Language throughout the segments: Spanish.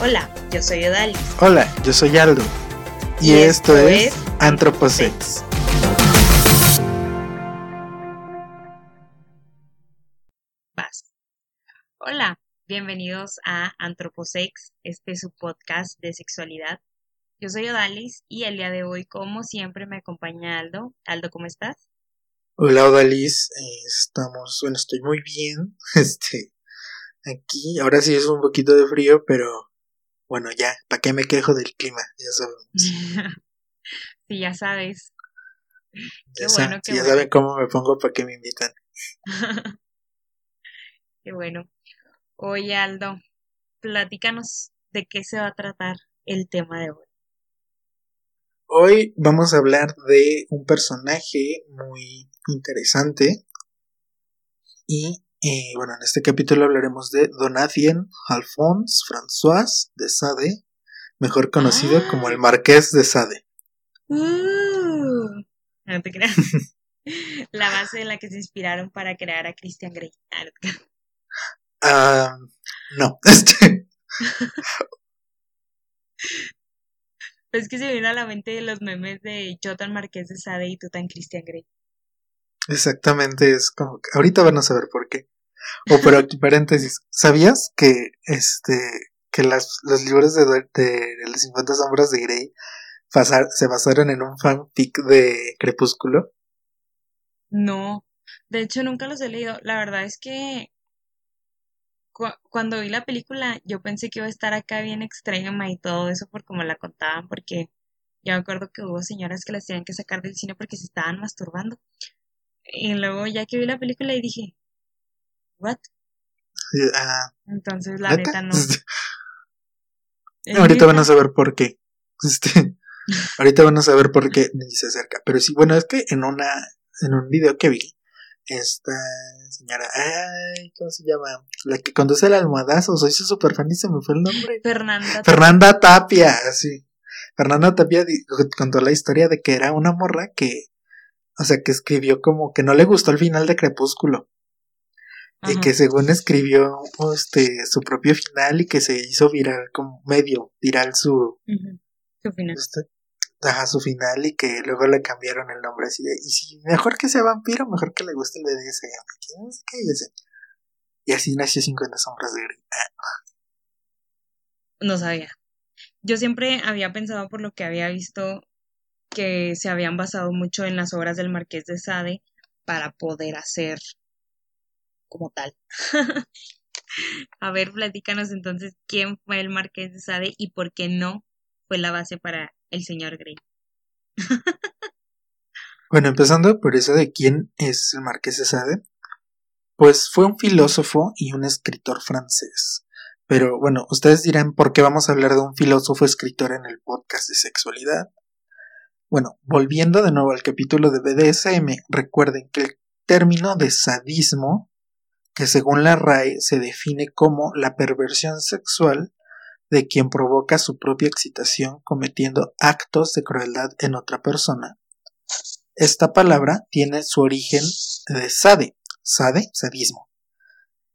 Hola, yo soy Odalis. Hola, yo soy Aldo. Y, esto, es Antroposex. Vas. Hola, bienvenidos a Antroposex, este es su podcast de sexualidad. Yo soy Odalis y el día de hoy, como siempre, me acompaña Aldo. Aldo, ¿cómo estás? Hola Odalis, estamos, bueno, estoy muy bien. Este, aquí, ahora sí es un poquito de frío, pero bueno, ya, ¿para qué me quejo del clima? Ya sabemos. sí, ya sabes. Qué ya bueno, qué ya saben cómo me pongo para que me invitan. qué bueno. Oye, Aldo, platícanos de qué se va a tratar el tema de hoy. Hoy vamos a hablar de un personaje muy interesante y y bueno, en este capítulo hablaremos de Donatien Alphonse François de Sade, mejor conocido como el ah. Marqués de Sade. Uh, no te creas. la base en la que se inspiraron para crear a Christian Grey. Ah, no, este. es que se viene a la mente los memes de Jotan Marqués de Sade y tú tan Christian Grey. Exactamente, es como que ahorita van a saber por qué. O pero aquí paréntesis, ¿sabías que este que las, los libros de, de, las 50 sombras de Grey se basaron en un fanfic de Crepúsculo? No, de hecho nunca los he leído. La verdad es que cuando vi la película yo pensé que iba a estar acá bien extrema y todo eso por como la contaban, porque yo me acuerdo que hubo señoras que las tenían que sacar del cine porque se estaban masturbando. Y luego ya que vi la película y dije, ¿what? Ah, Entonces la neta, no. ahorita van a saber por qué. Este, ahorita van a saber por qué ni se acerca. Pero sí, bueno, es que en una, en un video que vi, esta señora, ay, ¿cómo se llama? La que conduce el almohadazo, soy su super fan y se me fue el nombre. Fernanda. Fernanda Tapia, sí. Fernanda Tapia contó la historia de que era una morra que o sea, que escribió como que no le gustó el final de Crepúsculo. Y que según escribió este su propio final y que se hizo viral como medio viral su, su final. Este, ajá, su final y que luego le cambiaron el nombre así de, y si mejor que sea vampiro, mejor que le guste el BDSM. Y así nació 50 sombras de Grey. Ah. No sabía. Yo siempre había pensado por lo que había visto que se habían basado mucho en las obras del Marqués de Sade para poder hacer como tal. A ver, platícanos entonces quién fue el Marqués de Sade y por qué no fue la base para el señor Grey. bueno, empezando por eso de quién es el Marqués de Sade, pues fue un filósofo y un escritor francés. Pero bueno, ustedes dirán por qué vamos a hablar de un filósofo escritor en el podcast de sexualidad. Bueno, volviendo de nuevo al capítulo de BDSM, recuerden que el término de sadismo, que según la RAE se define como la perversión sexual de quien provoca su propia excitación cometiendo actos de crueldad en otra persona. Esta palabra tiene su origen de sade, sade, sadismo.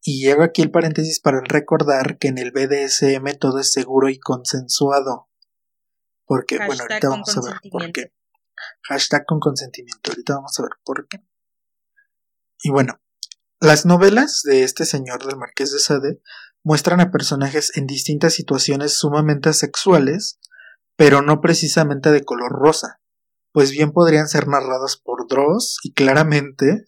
Y llego aquí el paréntesis para recordar que en el BDSM todo es seguro y consensuado. Porque, bueno, ahorita vamos a ver por qué. Hashtag con consentimiento. Ahorita vamos a ver por qué. Y bueno, las novelas de este señor del Marqués de Sade muestran a personajes en distintas situaciones sumamente sexuales, pero no precisamente de color rosa, pues bien podrían ser narradas por Dross y claramente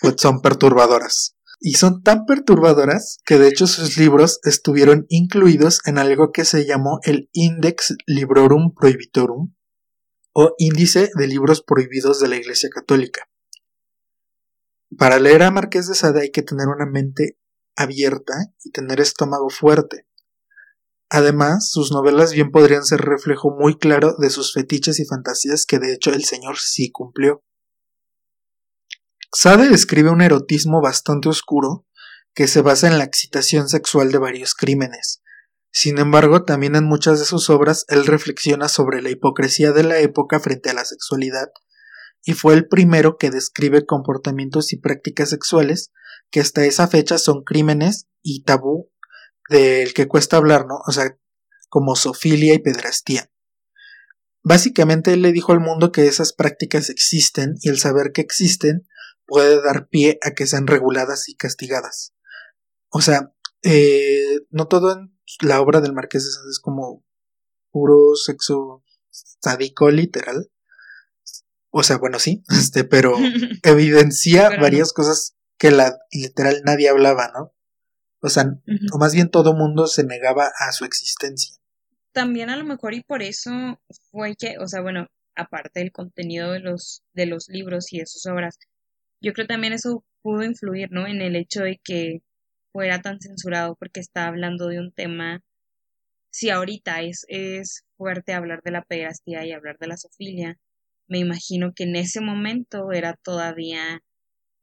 pues son perturbadoras y son tan perturbadoras que de hecho sus libros estuvieron incluidos en algo que se llamó el Index Librorum Prohibitorum o Índice de Libros Prohibidos de la Iglesia Católica. Para leer a Marqués de Sade hay que tener una mente abierta y tener estómago fuerte. Además, sus novelas bien podrían ser reflejo muy claro de sus fetiches y fantasías que de hecho el señor sí cumplió. Sade describe un erotismo bastante oscuro que se basa en la excitación sexual de varios crímenes. Sin embargo, también en muchas de sus obras él reflexiona sobre la hipocresía de la época frente a la sexualidad, y fue el primero que describe comportamientos y prácticas sexuales que hasta esa fecha son crímenes y tabú del que cuesta hablar, ¿no? O sea, como sofilia y pedrastía. Básicamente él le dijo al mundo que esas prácticas existen y el saber que existen puede dar pie a que sean reguladas y castigadas. O sea, eh, no todo en la obra del Marqués de Sade es como puro sexo sádico literal. O sea, bueno, sí, este, pero evidencia varias cosas que la literal nadie hablaba, ¿no? O sea, o más bien todo mundo se negaba a su existencia. También a lo mejor y por eso fue que, o sea, bueno, aparte del contenido de los, de los libros y de sus obras, yo creo también eso pudo influir, ¿no? En el hecho de que fuera tan censurado porque está hablando de un tema, si ahorita es, es fuerte hablar de la pederastía y hablar de la sofilia, me imagino que en ese momento era todavía,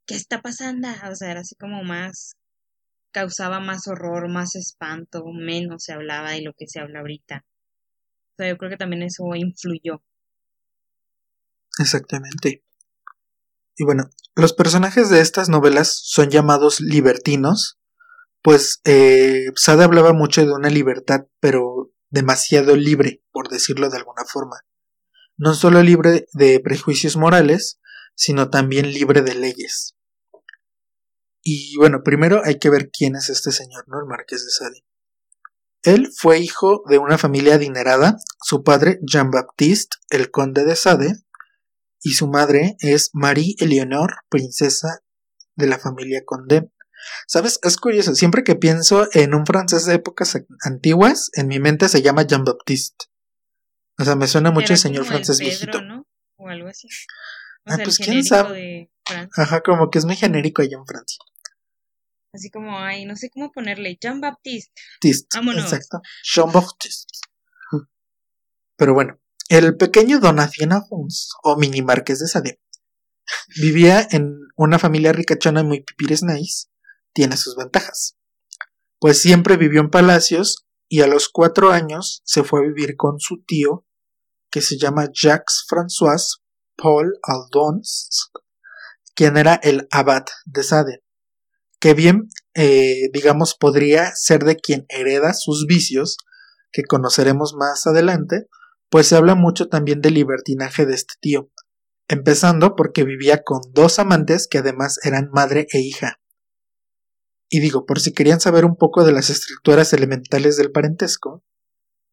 ¿qué está pasando? O sea, era así como más, causaba más horror, más espanto, menos se hablaba de lo que se habla ahorita. O sea, yo creo que también eso influyó. Exactamente. Y bueno, los personajes de estas novelas son llamados libertinos pues eh, Sade hablaba mucho de una libertad, pero demasiado libre, por decirlo de alguna forma. No solo libre de prejuicios morales, sino también libre de leyes. Y bueno, primero hay que ver quién es este señor, ¿no? El marqués de Sade. Él fue hijo de una familia adinerada, su padre Jean-Baptiste, el conde de Sade, y su madre es Marie Eleonore, princesa de la familia Condé. ¿Sabes? Es curioso. Siempre que pienso en un francés de épocas antiguas, en mi mente se llama Jean-Baptiste. O sea, me suena mucho el señor francés viejito. ¿no? O algo así. ah, pues quién sabe. Ajá, como que es muy genérico allá en Francia. Así como, ay, no sé cómo ponerle. Jean-Baptiste. Vámonos. Exacto. Jean-Baptiste. Pero bueno, el pequeño Donatien Afonso, o mini marqués de Sade, vivía en una familia ricachona muy pipires nice tiene sus ventajas. Pues siempre vivió en palacios y a los cuatro años se fue a vivir con su tío, que se llama Jacques François Paul Aldons, quien era el abad de Sade, que bien, eh, digamos, podría ser de quien hereda sus vicios, que conoceremos más adelante, pues se habla mucho también del libertinaje de este tío, empezando porque vivía con dos amantes que además eran madre e hija. Y digo, por si querían saber un poco de las estructuras elementales del parentesco,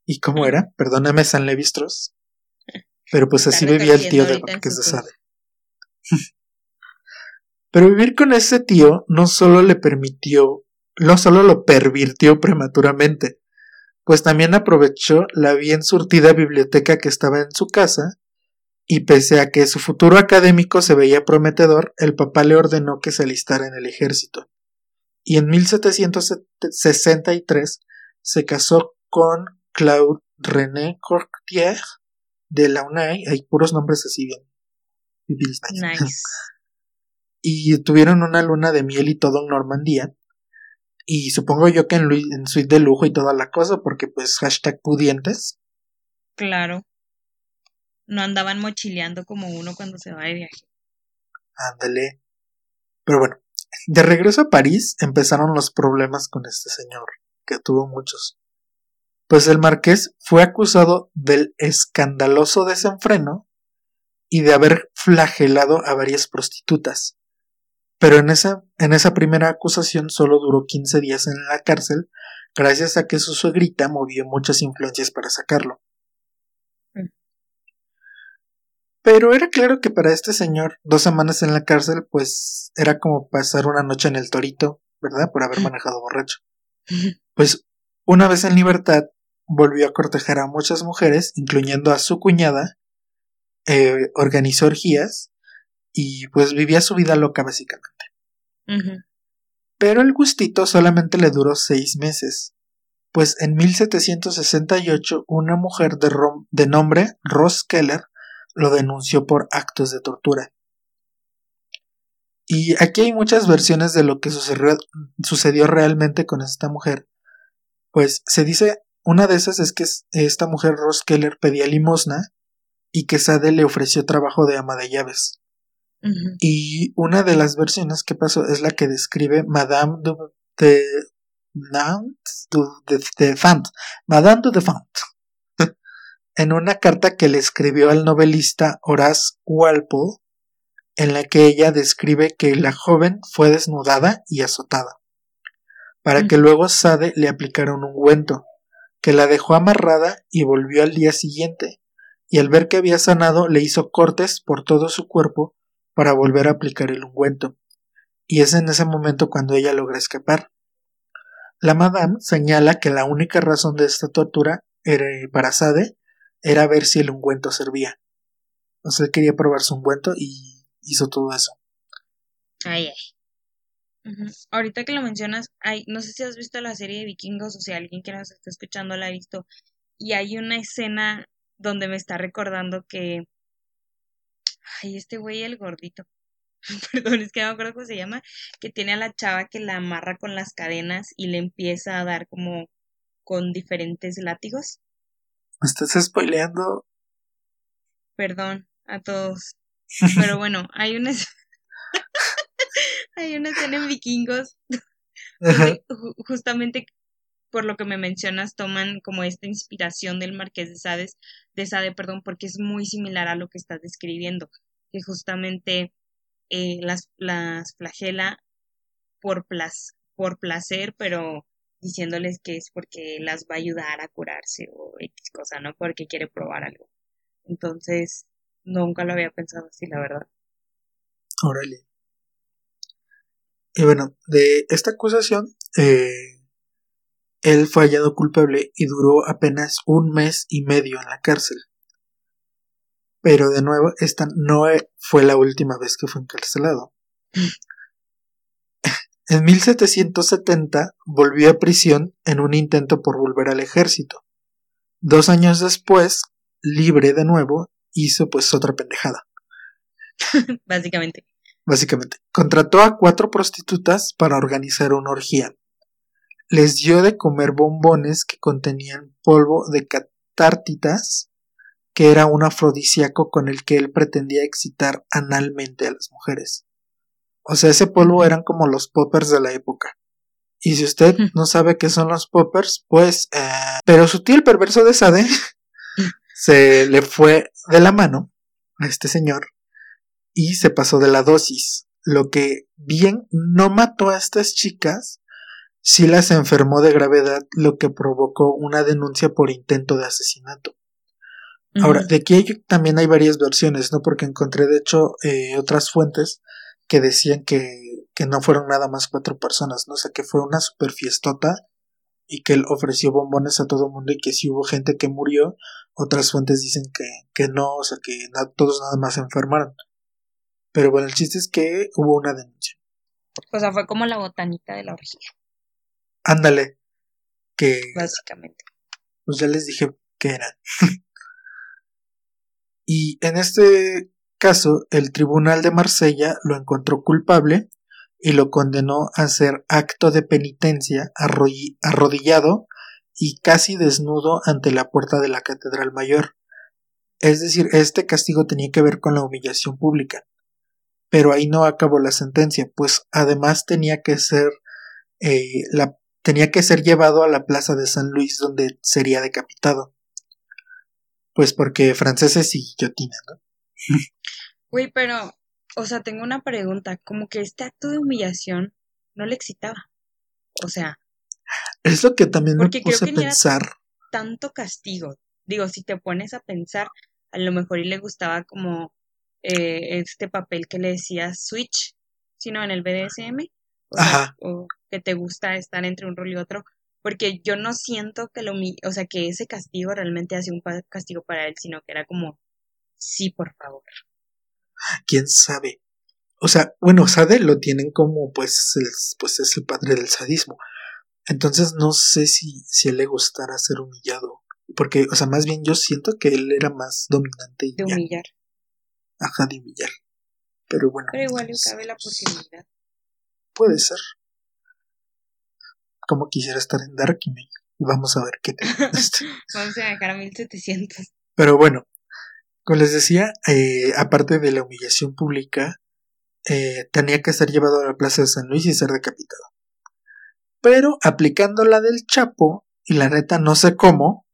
y cómo era, perdóname San Levistros, pero pues así vivía el tío del Marqués de Sade. pero vivir con ese tío no solo le permitió, no solo lo pervirtió prematuramente, pues también aprovechó la bien surtida biblioteca que estaba en su casa, y pese a que su futuro académico se veía prometedor, el papá le ordenó que se alistara en el ejército y en 1763 se casó con Claude René Courtier de la UNAI, hay puros nombres así bien. Nice. y tuvieron una luna de miel y todo en Normandía. Y supongo yo que en, en suite de lujo y toda la cosa, porque pues hashtag pudientes. Claro. No andaban mochileando como uno cuando se va de viaje. Ándale. Pero bueno, de regreso a París empezaron los problemas con este señor, que tuvo muchos. Pues el marqués fue acusado del escandaloso desenfreno y de haber flagelado a varias prostitutas. Pero en esa, en esa primera acusación solo duró 15 días en la cárcel, gracias a que su suegrita movió muchas influencias para sacarlo. Pero era claro que para este señor, dos semanas en la cárcel, pues era como pasar una noche en el torito, ¿verdad? Por haber manejado borracho. Pues una vez en libertad, volvió a cortejar a muchas mujeres, incluyendo a su cuñada, eh, organizó orgías y pues vivía su vida loca básicamente. Pero el gustito solamente le duró seis meses, pues en 1768 una mujer de, de nombre Ross Keller lo denunció por actos de tortura. Y aquí hay muchas versiones de lo que sucedió, realmente con esta mujer. Pues se dice, una de esas es que esta mujer Ross Keller pedía limosna y que Sade le ofreció trabajo de ama de llaves. Y una de las versiones que pasó es la que describe Madame de, de Fant, Madame du Fant, en una carta que le escribió al novelista Horace Walpole, en la que ella describe que la joven fue desnudada y azotada, para que luego Sade le aplicara un ungüento, que la dejó amarrada y volvió al día siguiente, y al ver que había sanado le hizo cortes por todo su cuerpo para volver a aplicar el ungüento, y es en ese momento cuando ella logra escapar. La madame señala que la única razón de esta tortura era, para Sade era ver si el ungüento servía. O sea, él quería probar su ungüento y hizo todo eso. Ay, ay. Ahorita que lo mencionas, ay, no sé si has visto la serie de vikingos o si alguien que nos está escuchando la ha visto. Y hay una escena donde me está recordando que. Ay, este güey, el gordito. Perdón, es que no me acuerdo cómo se llama. Que tiene a la chava que la amarra con las cadenas y le empieza a dar como con diferentes látigos. ¿Me estás spoileando? Perdón a todos. Pero bueno, hay una, hay una escena en Vikingos justamente por lo que me mencionas toman como esta inspiración del Marqués de Sade, de Sade, perdón, porque es muy similar a lo que estás describiendo, que justamente eh, las, las flagela por, por placer, pero diciéndoles que es porque las va a ayudar a curarse o X cosa, no porque quiere probar algo. Entonces, Nunca lo había pensado así, la verdad. Órale. Y bueno, de esta acusación, eh, él fue hallado culpable y duró apenas un mes y medio en la cárcel. Pero de nuevo, esta no e, fue la última vez que fue encarcelado. En 1770 volvió a prisión en un intento por volver al ejército. Dos años después, libre de nuevo, hizo pues otra pendejada. Básicamente. Básicamente. Contrató a cuatro prostitutas para organizar una orgía. Les dio de comer bombones que contenían polvo de catártitas, que era un afrodisíaco con el que él pretendía excitar analmente a las mujeres. O sea, ese polvo eran como los poppers de la época. Y si usted no sabe qué son los poppers, pues... Eh, pero sutil perverso de Sade se le fue de la mano a este señor y se pasó de la dosis, lo que bien no mató a estas chicas, sí las enfermó de gravedad, lo que provocó una denuncia por intento de asesinato. Ahora, de aquí también hay varias versiones, ¿no? Porque encontré, de hecho, eh, otras fuentes que decían que, que no fueron nada más cuatro personas, ¿no? O sea, que fue una super fiestota y que él ofreció bombones a todo el mundo y que si hubo gente que murió, otras fuentes dicen que, que no, o sea, que todos nada más se enfermaron. Pero bueno, el chiste es que hubo una denuncia. O sea, fue como la botanita de la orgía. Ándale. Que. Básicamente. Pues ya les dije que eran. y en este caso, el tribunal de Marsella lo encontró culpable y lo condenó a hacer acto de penitencia arrodillado y casi desnudo ante la puerta de la Catedral Mayor. Es decir, este castigo tenía que ver con la humillación pública. Pero ahí no acabó la sentencia, pues además tenía que ser eh, la, tenía que ser llevado a la plaza de San Luis donde sería decapitado. Pues porque franceses y guillotina, ¿no? Uy, pero, o sea, tengo una pregunta, como que este acto de humillación no le excitaba. O sea, es lo que también me puse a pensar. tanto castigo. Digo, si te pones a pensar, a lo mejor y le gustaba como eh, este papel que le decía Switch, sino en el BDSM. O, que te gusta estar entre un rol y otro. Porque yo no siento que lo o sea, que ese castigo realmente hacía un castigo para él, sino que era como, sí, por favor. ¿Quién sabe? O sea, bueno, Sade lo tienen como, pues, pues es el padre del sadismo. Entonces no sé si, si a él le gustara ser humillado. Porque, o sea, más bien yo siento que él era más dominante y De humillar. Ajá, de humillar. Pero bueno. Pero igual le cabe la posibilidad. Puede ser. Como quisiera estar en Dark y vamos a ver qué te Vamos a dejar a 1700. Pero bueno, como les decía, eh, aparte de la humillación pública, eh, tenía que ser llevado a la plaza de San Luis y ser decapitado. Pero aplicando la del Chapo, y la neta no sé cómo,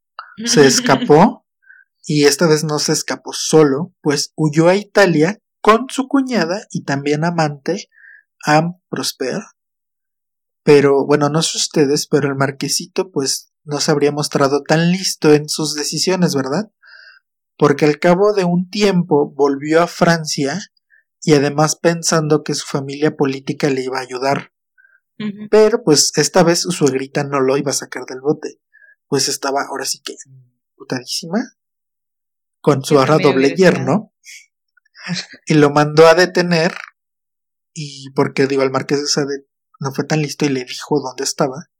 se escapó y esta vez no se escapó solo, pues huyó a Italia con su cuñada y también amante, Am Prosper. Pero bueno, no sé ustedes, pero el marquesito pues no se habría mostrado tan listo en sus decisiones, ¿verdad? Porque al cabo de un tiempo volvió a Francia y además pensando que su familia política le iba a ayudar. Pero pues esta vez su suegrita no lo iba a sacar del bote, pues estaba ahora sí que putadísima con su ahora doble yerno y lo mandó a detener y porque digo el marqués de Sade no fue tan listo y le dijo dónde estaba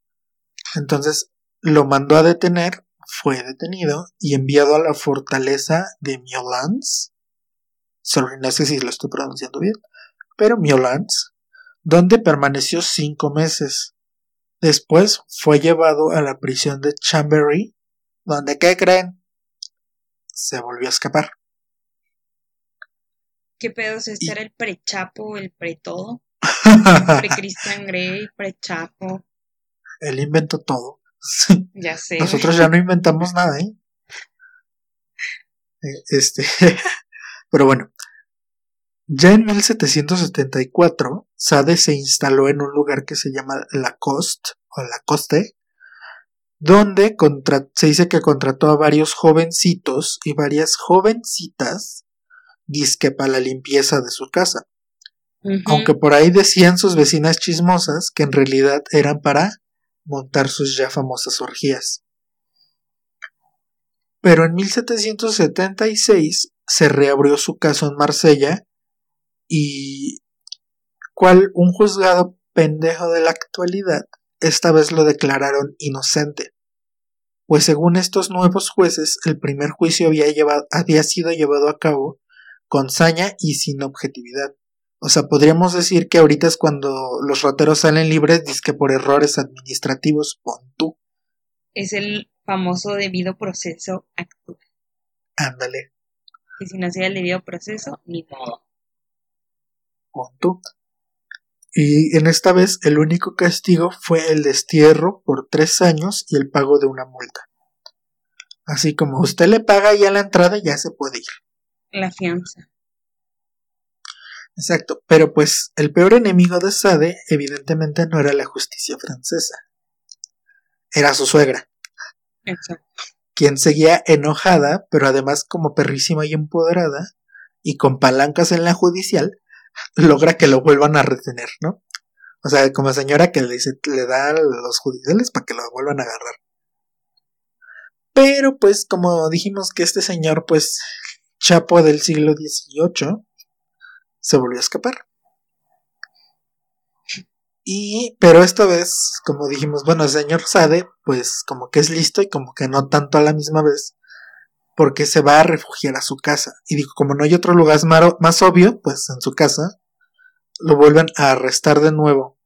entonces lo mandó a detener fue detenido y enviado a la fortaleza de Miolans sorry no sé si lo estoy pronunciando bien pero Miolans donde permaneció cinco meses. Después fue llevado a la prisión de Chambery, donde, ¿qué creen? Se volvió a escapar. ¿Qué pedos? ¿Este era el prechapo, el pre-todo? Pre-Christian Grey, pre-chapo. Él inventó todo. Ya sé. Nosotros ya no inventamos nada, ¿eh? eh este. Pero bueno, ya en 1774, Sade se instaló en un lugar que se llama Lacoste o Lacoste, donde se dice que contrató a varios jovencitos y varias jovencitas disque para la limpieza de su casa. Aunque por ahí decían sus vecinas chismosas que en realidad eran para montar sus ya famosas orgías. Pero en 1776 se reabrió su caso en Marsella y cual un juzgado pendejo de la actualidad esta vez lo declararon inocente. Pues según estos nuevos jueces, el primer juicio había, había sido llevado a cabo con saña y sin objetividad. O sea, podríamos decir que ahorita es cuando los rateros salen libres, que por errores administrativos, pon tú. Es el famoso debido proceso actual. Ándale. Que si no hacía el debido proceso, ni modo. Y en esta vez el único castigo fue el destierro por tres años y el pago de una multa. Así como usted le paga ya la entrada, ya se puede ir. La fianza. Exacto, pero pues el peor enemigo de Sade evidentemente no era la justicia francesa, era su suegra. Exacto. Quien seguía enojada, pero además como perrísima y empoderada, y con palancas en la judicial, logra que lo vuelvan a retener, ¿no? O sea, como señora que le, dice, le da a los judiciales para que lo vuelvan a agarrar. Pero pues como dijimos que este señor pues chapo del siglo XVIII se volvió a escapar. Y, pero esta vez, como dijimos, bueno, el señor Sade, pues como que es listo y como que no tanto a la misma vez, porque se va a refugiar a su casa. Y dijo, como no hay otro lugar más obvio, pues en su casa, lo vuelven a arrestar de nuevo.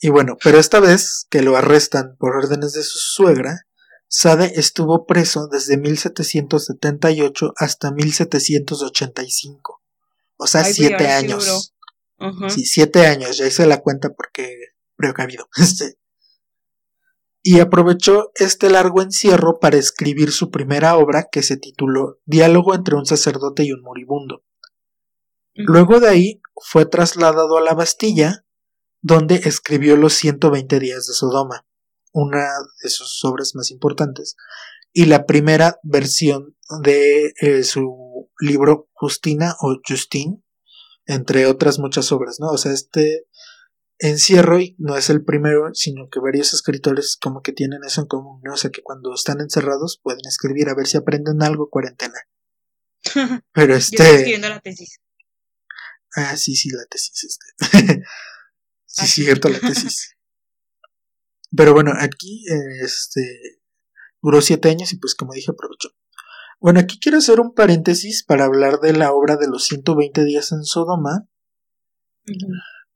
Y bueno, pero esta vez que lo arrestan por órdenes de su suegra, Sade estuvo preso desde 1778 hasta 1785. O sea, siete años. Sí, siete años, ya hice la cuenta porque precavido. Este, y aprovechó este largo encierro para escribir su primera obra que se tituló Diálogo entre un sacerdote y un moribundo. Luego de ahí fue trasladado a la Bastilla, donde escribió los 120 días de Sodoma, una de sus obras más importantes, y la primera versión de eh, su libro Justina o Justine, entre otras muchas obras, ¿no? O sea, este encierro y no es el primero, sino que varios escritores como que tienen eso en común, ¿no? O sea, que cuando están encerrados pueden escribir a ver si aprenden algo cuarentena. Pero este... Yo estoy escribiendo la tesis. Ah, sí, sí, la tesis, este. sí, ah, cierto, la tesis. Pero bueno, aquí, este, duró siete años y pues como dije, aprovechó. Bueno, aquí quiero hacer un paréntesis para hablar de la obra de los 120 días en Sodoma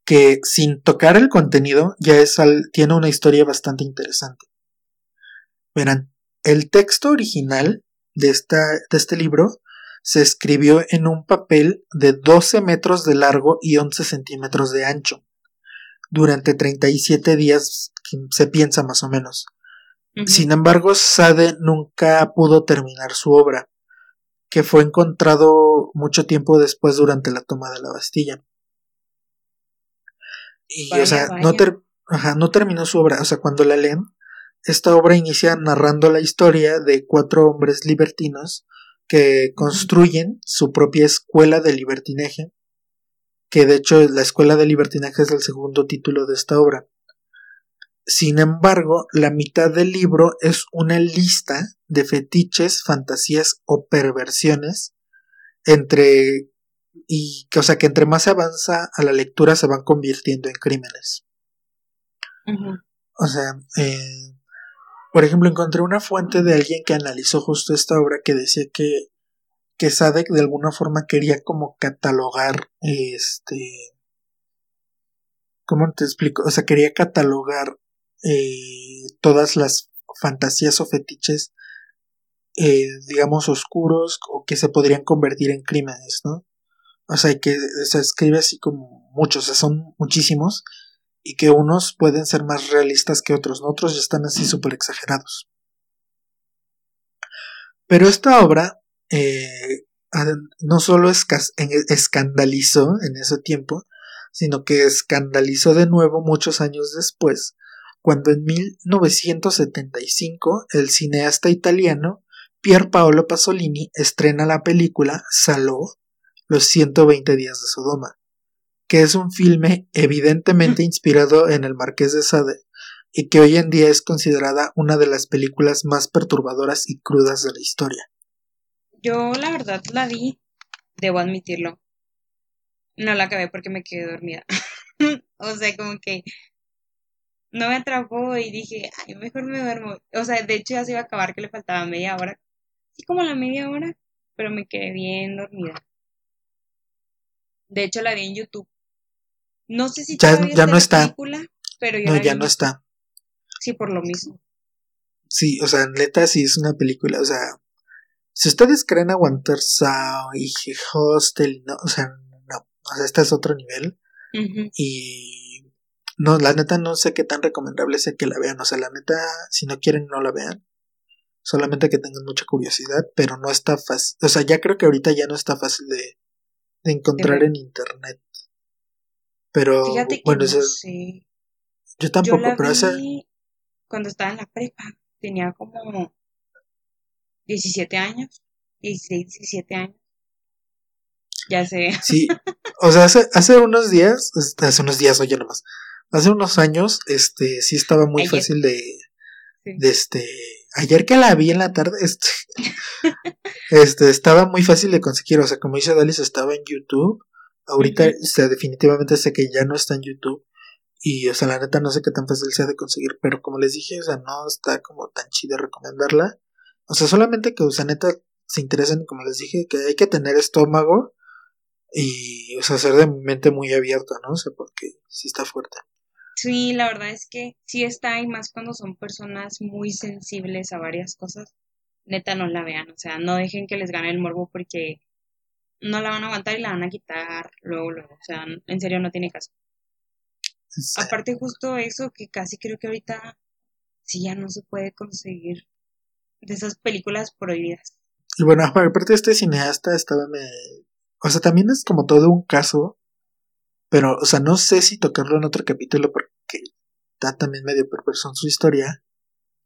que sin tocar el contenido ya es tiene una historia bastante interesante. Verán, el texto original de, esta, de este libro se escribió en un papel de 12 metros de largo y 11 centímetros de ancho. Durante 37 días, se piensa más o menos. Sin embargo, Sade nunca pudo terminar su obra, que fue encontrado mucho tiempo después durante la toma de la Bastilla. Y, o sea, No, no terminó su obra. O sea, cuando la leen, esta obra inicia narrando la historia de cuatro hombres libertinos que construyen su propia escuela de libertinaje, que de hecho la escuela de libertinaje es el segundo título de esta obra. Sin embargo, la mitad del libro es una lista de fetiches, fantasías o perversiones entre y o sea que entre más se avanza a la lectura se van convirtiendo en crímenes. O sea, eh, por ejemplo, encontré una fuente de alguien que analizó justo esta obra que decía que, que Sadek de alguna forma quería como catalogar este ¿cómo te explico? O sea, quería catalogar eh, todas las fantasías o fetiches, eh, digamos, oscuros o que se podrían convertir en crímenes, ¿no? O sea, que se escribe así como muchos, o sea, son muchísimos, y que unos pueden ser más realistas que otros, ¿no? otros ya están así súper exagerados. Pero esta obra eh, no solo escandalizó en ese tiempo, sino que escandalizó de nuevo muchos años después, cuando en 1975 el cineasta italiano Pier Paolo Pasolini estrena la película Saló, los 120 días de Sodoma, que es un filme evidentemente inspirado en el Marqués de Sade y que hoy en día es considerada una de las películas más perturbadoras y crudas de la historia. Yo la verdad la vi, debo admitirlo. No la acabé porque me quedé dormida. o sea, como que no me atrapó y dije, ay, mejor me duermo. O sea, de hecho ya se iba a acabar que le faltaba media hora. Sí, como la media hora, pero me quedé bien dormida. De hecho la vi en YouTube. No sé si ya, ya no está. Película, pero no, ya no está. Sí, por lo mismo. Sí, o sea, neta sí es una película, o sea, si ustedes creen aguantar Sao y Hostel, no, o sea, no, o sea, este es otro nivel. Y no, la neta no sé qué tan recomendable sea que la vean. O sea, la neta, si no quieren, no la vean. Solamente que tengan mucha curiosidad, pero no está fácil. O sea, ya creo que ahorita ya no está fácil de, de encontrar en internet. Pero bueno, yo tampoco, pero cuando estaba en la prepa, tenía como 17 años, 16, 17 años. Ya sé. Sí, o sea, hace, hace unos días, hace unos días, oye nomás, hace unos años, este, sí estaba muy fácil de, de este, ayer que la vi en la tarde, este, este, estaba muy fácil de conseguir, o sea, como dice Dalis, estaba en YouTube, ahorita, o sea, definitivamente sé que ya no está en YouTube, y, o sea, la neta no sé qué tan fácil sea de conseguir, pero como les dije, o sea, no está como tan chido recomendarla, o sea, solamente que, o sea, neta, se interesen, como les dije, que hay que tener estómago, y, o sea, ser de mente muy abierta, ¿no? O sea, porque sí está fuerte. Sí, la verdad es que sí está, y más cuando son personas muy sensibles a varias cosas, neta no la vean, o sea, no dejen que les gane el morbo porque no la van a aguantar y la van a quitar luego, luego, o sea, en serio no tiene caso. Aparte justo eso que casi creo que ahorita sí ya no se puede conseguir de esas películas prohibidas. Y bueno, aparte este cineasta estaba me... O sea, también es como todo un caso pero, o sea, no sé si tocarlo en otro capítulo porque está también medio perverso en su historia.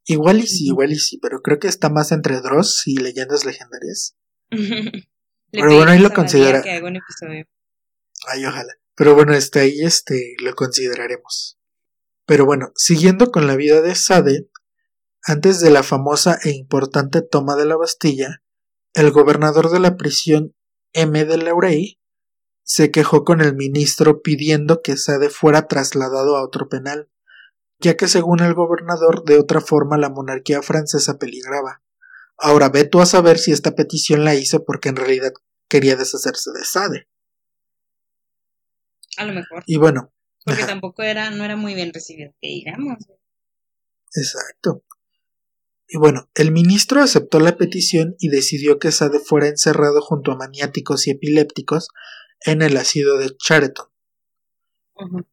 Igual y sí, igual y sí, pero creo que está más entre Dross y leyendas legendarias. pero bueno, ahí lo considera. Ay, ojalá. Pero bueno, este ahí este lo consideraremos. Pero bueno, siguiendo con la vida de Sade, antes de la famosa e importante toma de la Bastilla, el gobernador de la prisión M. de Laurey se quejó con el ministro pidiendo que Sade fuera trasladado a otro penal, ya que según el gobernador de otra forma la monarquía francesa peligraba. Ahora ve tú a saber si esta petición la hizo porque en realidad quería deshacerse de Sade. A lo mejor. Y bueno. Porque tampoco era, no era muy bien recibido, que digamos. Exacto. Y bueno, el ministro aceptó la petición y decidió que Sade fuera encerrado junto a maniáticos y epilépticos en el asilo de Chareton.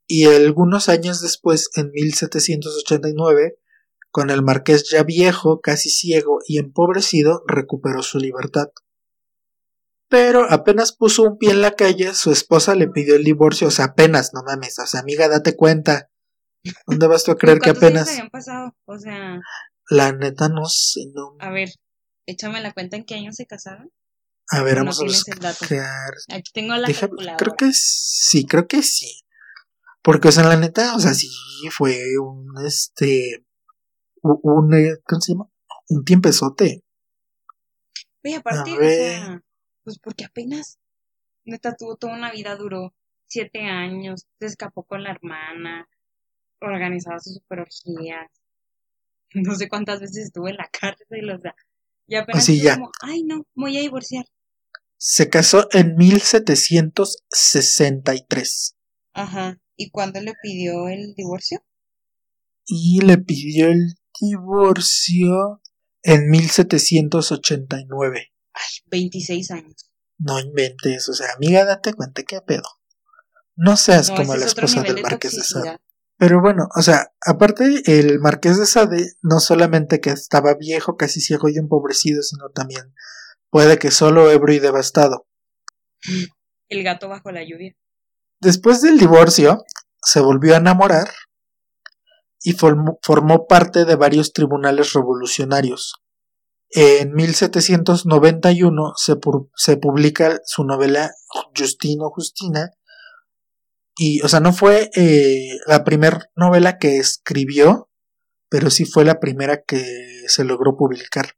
Y algunos años después, en 1789, con el marqués ya viejo, casi ciego y empobrecido, recuperó su libertad. Pero apenas puso un pie en la calle, su esposa le pidió el divorcio, o sea, apenas, no mames, o sea, amiga, date cuenta. ¿Dónde vas tú a creer que apenas? Años habían pasado? O sea, la neta no sé, no. a ver, échame la cuenta en qué año se casaron. A ver, no vamos a buscar. Aquí tengo la Deja- calculadora. creo que sí, creo que sí. Porque, o sea, la neta, o sea, sí fue un, este, un, eh, ¿cómo se llama? Un tiempezote. Oye, aparte, A o sea, pues porque apenas, neta, tuvo toda una vida, duró siete años, se escapó con la hermana, organizaba sus superorgías, no sé cuántas veces estuvo en la cárcel, o sea, y apenas como, ay no, voy a divorciar. Se casó en 1763 Ajá, ¿y cuándo le pidió el divorcio? y le pidió el divorcio en 1789. Ay, 26 años. No inventes, o sea, amiga, date cuenta que pedo. No seas No, como la esposa del de marqués de Sade. Pero bueno, o sea, aparte el marqués de Sade no solamente que estaba viejo, casi ciego y empobrecido, sino también puede que solo ebrio y devastado. El gato bajo la lluvia. Después del divorcio, se volvió a enamorar y formó, formó parte de varios tribunales revolucionarios. En 1791 se, pu- se publica su novela Justino Justina, y, o sea, no fue eh, la primera novela que escribió, pero sí fue la primera que se logró publicar.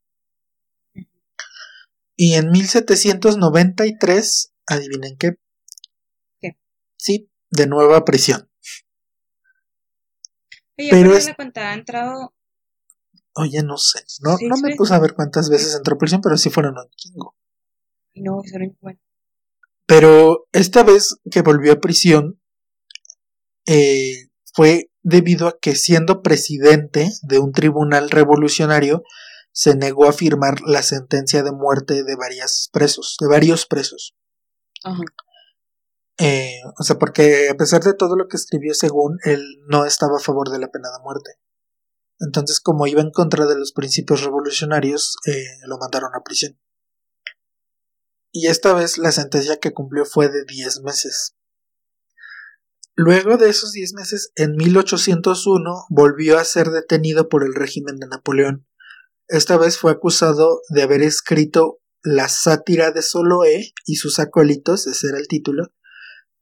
Y en 1793, adivinen qué. ¿Qué? Sí, de nuevo a prisión. Oye, Pero es- ha entrado, Oye, no sé. No, no me puse a ver cuántas veces entró a prisión, pero sí fueron un chingo. no, bueno. Pero esta vez que volvió a prisión eh, fue debido a que siendo presidente de un tribunal revolucionario se negó a firmar la sentencia de muerte de varios presos, de varios presos. Ajá. Eh, o sea, porque a pesar de todo lo que escribió según él no estaba a favor de la pena de muerte. Entonces, como iba en contra de los principios revolucionarios, eh, lo mandaron a prisión. Y esta vez la sentencia que cumplió fue de 10 meses. Luego de esos 10 meses, en 1801 volvió a ser detenido por el régimen de Napoleón. Esta vez fue acusado de haber escrito La sátira de Soloé y sus acólitos, ese era el título,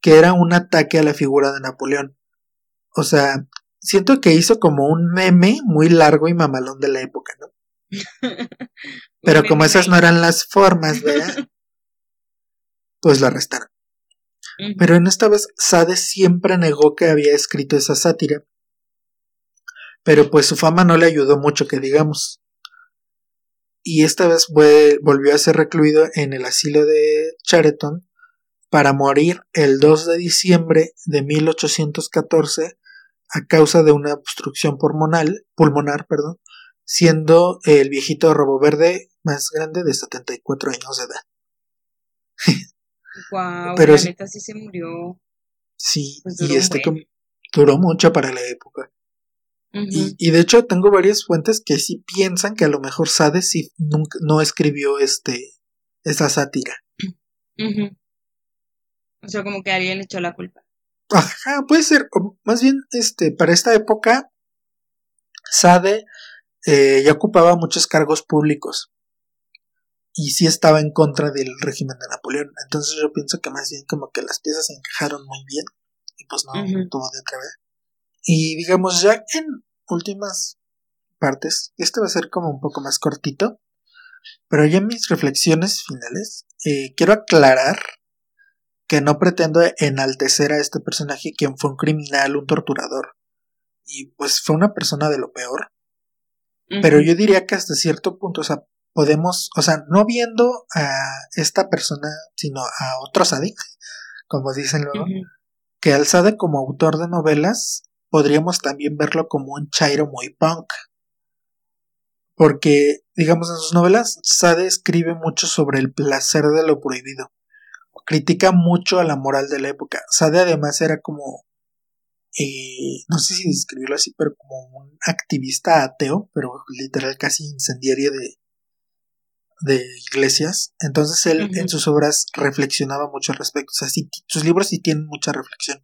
que era un ataque a la figura de Napoleón. O sea, siento que hizo como un meme muy largo y mamalón de la época, ¿no? Pero como esas no eran las formas, ¿verdad? pues lo arrestaron. Pero en esta vez Sade siempre negó que había escrito esa sátira. Pero pues su fama no le ayudó mucho, que digamos. Y esta vez volvió a ser recluido en el asilo de Chareton para morir el 2 de diciembre de 1814 a causa de una obstrucción pulmonar, pulmonar, perdón, siendo el viejito robo verde más grande de 74 años de edad. Pero la neta sí se murió. Sí, Pues y este com- duró mucho para la época. Y, y de hecho tengo varias fuentes que sí piensan que a lo mejor Sade sí nunca, no escribió este esa sátira. O sea, como que alguien le echó la culpa. Ajá, puede ser. o más bien, este, para esta época, Sade eh, ya ocupaba muchos cargos públicos. Y sí estaba en contra del régimen de Napoleón. Entonces yo pienso que más bien como que las piezas se encajaron muy bien. Y pues no Ujú. tuvo de otra vez. Y digamos, ya en últimas partes, este va a ser como un poco más cortito. Pero ya en mis reflexiones finales, eh, quiero aclarar que no pretendo enaltecer a este personaje quien fue un criminal, un torturador. Y pues fue una persona de lo peor. Pero yo diría que hasta cierto punto, o sea, podemos, o sea, no viendo a esta persona, sino a otro Sade, como dicen luego, que al Sade como autor de novelas, podríamos también verlo como un chairo muy punk. Porque, digamos, en sus novelas, Sade escribe mucho sobre el placer de lo prohibido. Critica mucho a la moral de la época. Sade además era como eh, no sé si describirlo así, pero como un activista ateo, pero literal casi incendiario de, de iglesias. Entonces él en sus obras reflexionaba mucho al respecto. O sea, sus libros sí tienen mucha reflexión.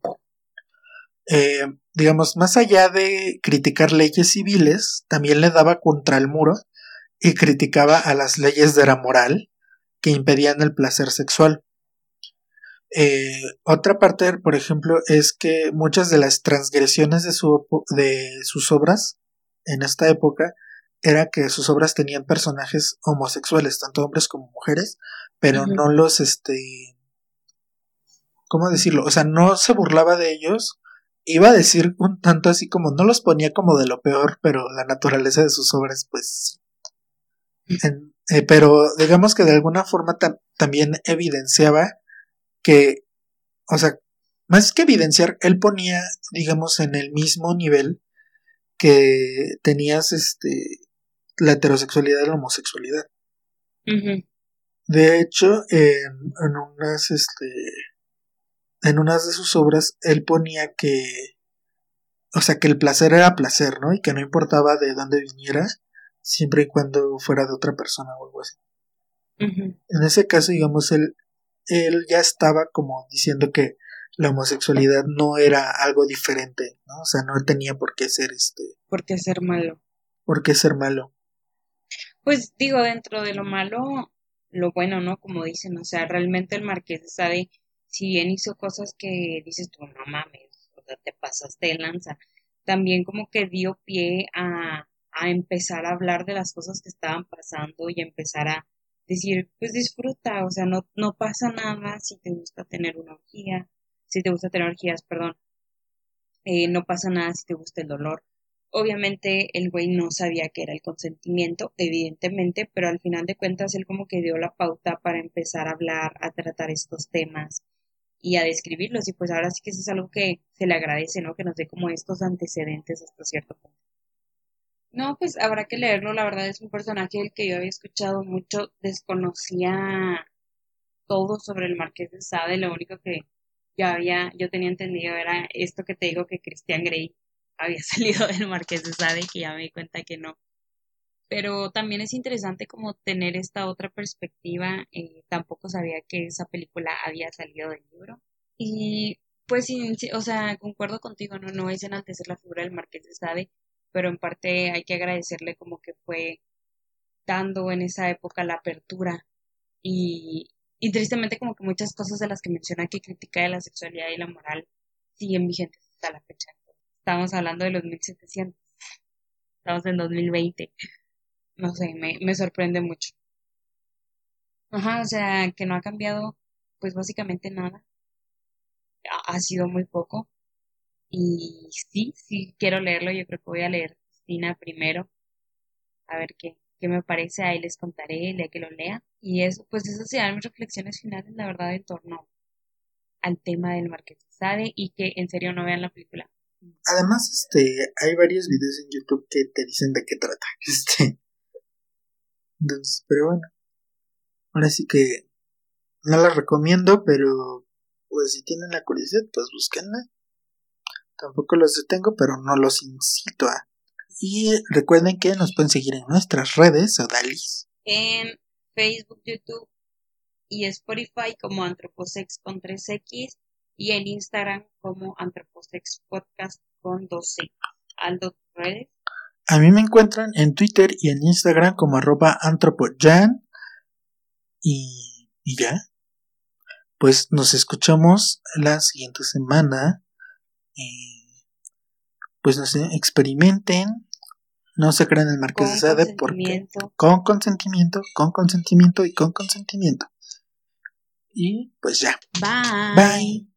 Eh, digamos, más allá de criticar leyes civiles, también le daba contra el muro y criticaba a las leyes de la moral que impedían el placer sexual. Eh, otra parte, por ejemplo, es que muchas de las transgresiones de, su, de sus obras en esta época era que sus obras tenían personajes homosexuales, tanto hombres como mujeres, pero no los, este, ¿cómo decirlo? O sea, no se burlaba de ellos, iba a decir un tanto así como, no los ponía como de lo peor, pero la naturaleza de sus obras, pues, eh, pero digamos que de alguna forma también evidenciaba que, o sea, más que evidenciar, él ponía, digamos, en el mismo nivel que tenías este la heterosexualidad y la homosexualidad. De hecho, en, en, unas este en unas de sus obras él ponía que o sea que el placer era placer, ¿no? Y que no importaba de dónde viniera, siempre y cuando fuera de otra persona o algo así. En ese caso, digamos, él él ya estaba como diciendo que la homosexualidad no era algo diferente, ¿no? O sea, no tenía por qué ser este. ¿Por qué ser malo? ¿Por qué ser malo? Pues digo, dentro de lo malo, lo bueno, ¿no? Como dicen, o sea, realmente el marqués de Sade, si bien hizo cosas que dices tú, no mames, o sea, te pasaste de lanza, también como que dio pie a, a empezar a hablar de las cosas que estaban pasando y empezar a decir, pues disfruta, o sea, no, no pasa nada si te gusta tener una orgía, si te gusta tener orgías, perdón, eh, no pasa nada si te gusta el dolor. Obviamente el güey no sabía que era el consentimiento, evidentemente, pero al final de cuentas él como que dio la pauta para empezar a hablar, a tratar estos temas y a describirlos y pues ahora sí que eso es algo que se le agradece, ¿no? Que nos dé como estos antecedentes hasta cierto punto. No, pues habrá que leerlo. La verdad es un personaje del que yo había escuchado mucho. Desconocía todo sobre el Marqués de Sade. Lo único que yo había, yo tenía entendido era esto que te digo que Christian Grey había salido del Marqués de Sade, que ya me di cuenta que no. Pero también es interesante como tener esta otra perspectiva. Eh, tampoco sabía que esa película había salido del libro. Y pues o sea, concuerdo contigo, no, no es enaltecer la figura del Marqués de Sade, pero en parte hay que agradecerle como que fue dando en esa época la apertura y, y tristemente como que muchas cosas de las que menciona que critica de la sexualidad y la moral siguen vigentes hasta la fecha. Estamos hablando de los 1700, estamos en 2020, no sé, me, me sorprende mucho. Ajá, o sea, que no ha cambiado pues básicamente nada. Ha sido muy poco. Y sí, sí quiero leerlo. Yo creo que voy a leer Cristina primero. A ver qué, qué me parece. Ahí les contaré el día que lo lea. Y eso, pues esas serán mis reflexiones finales, la verdad, en torno al tema del de Sade y que en serio no vean la película. Además, este, hay varios videos en YouTube que te dicen de qué trata. Este. Entonces, pero bueno. Ahora sí que no la recomiendo, pero pues si tienen la curiosidad, pues búsquenla. Tampoco los detengo, pero no los incito a. Y recuerden que nos pueden seguir en nuestras redes, Odalis. En Facebook, YouTube y Spotify como Antroposex con 3X y en Instagram como Antroposex Podcast con 2C. Aldo, redes. A mí me encuentran en Twitter y en Instagram como arroba antropojan. Y, y ya. Pues nos escuchamos la siguiente semana pues no sé, experimenten, no se crean el Marqués de Sade porque con consentimiento, con consentimiento y con consentimiento. Y pues ya. Bye. Bye.